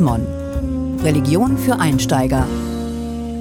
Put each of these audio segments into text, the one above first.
Mon. Religion für Einsteiger.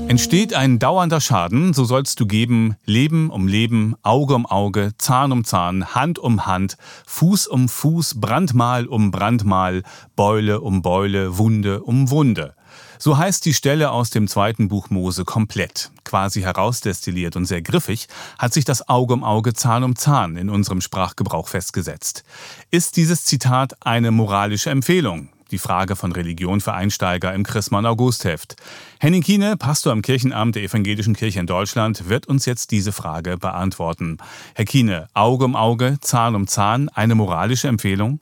Entsteht ein dauernder Schaden, so sollst du geben Leben um Leben, Auge um Auge, Zahn um Zahn, Hand um Hand, Fuß um Fuß, Brandmal um Brandmal, Beule um Beule, Wunde um Wunde. So heißt die Stelle aus dem zweiten Buch Mose komplett. Quasi herausdestilliert und sehr griffig hat sich das Auge um Auge, Zahn um Zahn in unserem Sprachgebrauch festgesetzt. Ist dieses Zitat eine moralische Empfehlung? Die Frage von Religion für Einsteiger im Chrismon Augustheft. Henning Kiene, Pastor am Kirchenamt der Evangelischen Kirche in Deutschland, wird uns jetzt diese Frage beantworten. Herr Kiene, Auge um Auge, Zahn um Zahn, eine moralische Empfehlung?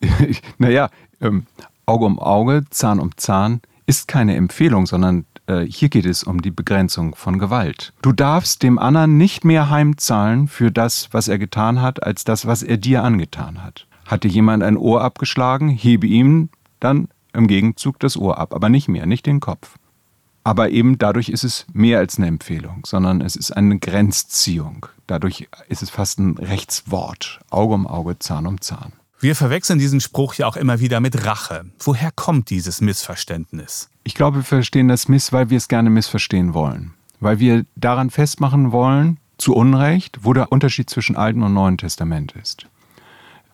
naja, ähm, Auge um Auge, Zahn um Zahn ist keine Empfehlung, sondern äh, hier geht es um die Begrenzung von Gewalt. Du darfst dem anderen nicht mehr heimzahlen für das, was er getan hat, als das, was er dir angetan hat. Hat dir jemand ein Ohr abgeschlagen, hebe ihm dann im Gegenzug das Ohr ab, aber nicht mehr, nicht den Kopf. Aber eben dadurch ist es mehr als eine Empfehlung, sondern es ist eine Grenzziehung. Dadurch ist es fast ein Rechtswort. Auge um Auge, Zahn um Zahn. Wir verwechseln diesen Spruch ja auch immer wieder mit Rache. Woher kommt dieses Missverständnis? Ich glaube, wir verstehen das Miss, weil wir es gerne missverstehen wollen. Weil wir daran festmachen wollen, zu Unrecht, wo der Unterschied zwischen Alten und Neuen Testament ist.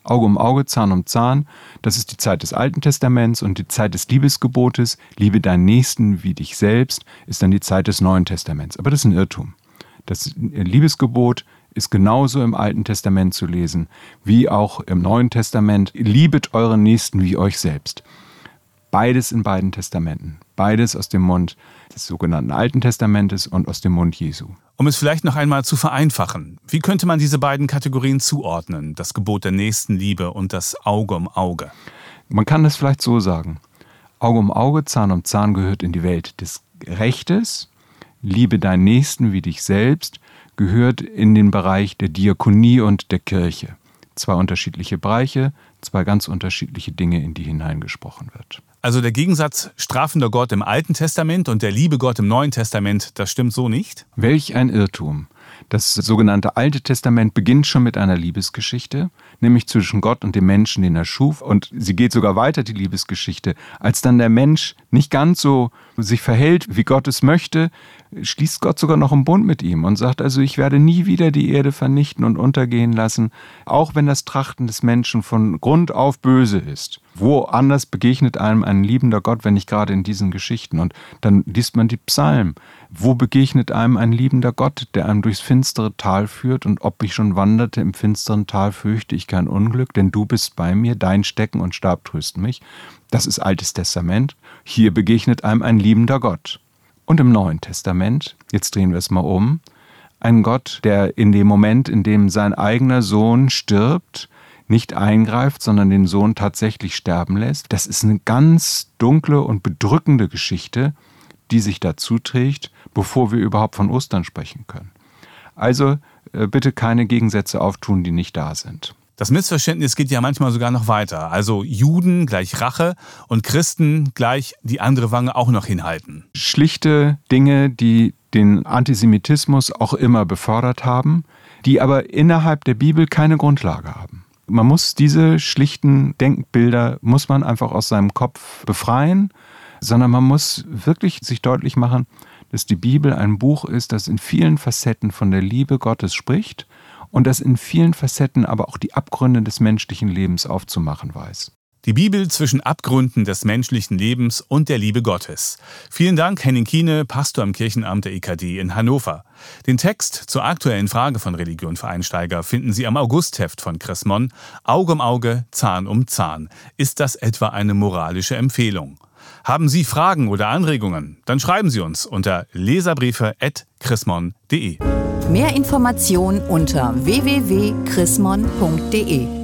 Auge um Auge, Zahn um Zahn, das ist die Zeit des Alten Testaments und die Zeit des Liebesgebotes, liebe deinen Nächsten wie dich selbst, ist dann die Zeit des Neuen Testaments. Aber das ist ein Irrtum. Das Liebesgebot ist genauso im Alten Testament zu lesen wie auch im Neuen Testament. Liebet euren Nächsten wie euch selbst. Beides in beiden Testamenten. Beides aus dem Mund des sogenannten Alten Testamentes und aus dem Mund Jesu. Um es vielleicht noch einmal zu vereinfachen, wie könnte man diese beiden Kategorien zuordnen, das Gebot der Nächstenliebe und das Auge um Auge? Man kann das vielleicht so sagen. Auge um Auge, Zahn um Zahn gehört in die Welt des Rechtes. Liebe deinen Nächsten wie dich selbst gehört in den Bereich der Diakonie und der Kirche. Zwei unterschiedliche Bereiche, zwei ganz unterschiedliche Dinge, in die hineingesprochen wird. Also der Gegensatz strafender Gott im Alten Testament und der liebe Gott im Neuen Testament, das stimmt so nicht? Welch ein Irrtum. Das sogenannte Alte Testament beginnt schon mit einer Liebesgeschichte, nämlich zwischen Gott und dem Menschen, den er schuf. Und sie geht sogar weiter, die Liebesgeschichte. Als dann der Mensch nicht ganz so sich verhält, wie Gott es möchte, schließt Gott sogar noch einen Bund mit ihm und sagt also, ich werde nie wieder die Erde vernichten und untergehen lassen, auch wenn das Trachten des Menschen von Grund auf böse ist. Wo anders begegnet einem ein liebender Gott, wenn nicht gerade in diesen Geschichten? Und dann liest man die Psalmen. Wo begegnet einem ein liebender Gott, der einem durchs finstere Tal führt? Und ob ich schon wanderte im finsteren Tal, fürchte ich kein Unglück, denn du bist bei mir, dein Stecken und Stab trösten mich. Das ist Altes Testament. Hier begegnet einem ein liebender Gott. Und im Neuen Testament, jetzt drehen wir es mal um, ein Gott, der in dem Moment, in dem sein eigener Sohn stirbt, nicht eingreift, sondern den Sohn tatsächlich sterben lässt. Das ist eine ganz dunkle und bedrückende Geschichte, die sich dazu trägt, bevor wir überhaupt von Ostern sprechen können. Also äh, bitte keine Gegensätze auftun, die nicht da sind. Das Missverständnis geht ja manchmal sogar noch weiter. Also Juden gleich Rache und Christen gleich die andere Wange auch noch hinhalten. Schlichte Dinge, die den Antisemitismus auch immer befördert haben, die aber innerhalb der Bibel keine Grundlage haben. Man muss diese schlichten Denkbilder, muss man einfach aus seinem Kopf befreien, sondern man muss wirklich sich deutlich machen, dass die Bibel ein Buch ist, das in vielen Facetten von der Liebe Gottes spricht und das in vielen Facetten aber auch die Abgründe des menschlichen Lebens aufzumachen weiß. Die Bibel zwischen Abgründen des menschlichen Lebens und der Liebe Gottes. Vielen Dank, Henning Kiene, Pastor am Kirchenamt der EKD in Hannover. Den Text zur aktuellen Frage von Religion für Einsteiger finden Sie am Augustheft von Chrismon. Auge um Auge, Zahn um Zahn. Ist das etwa eine moralische Empfehlung? Haben Sie Fragen oder Anregungen? Dann schreiben Sie uns unter leserbriefe.chrismon.de. Mehr Informationen unter www.chrismon.de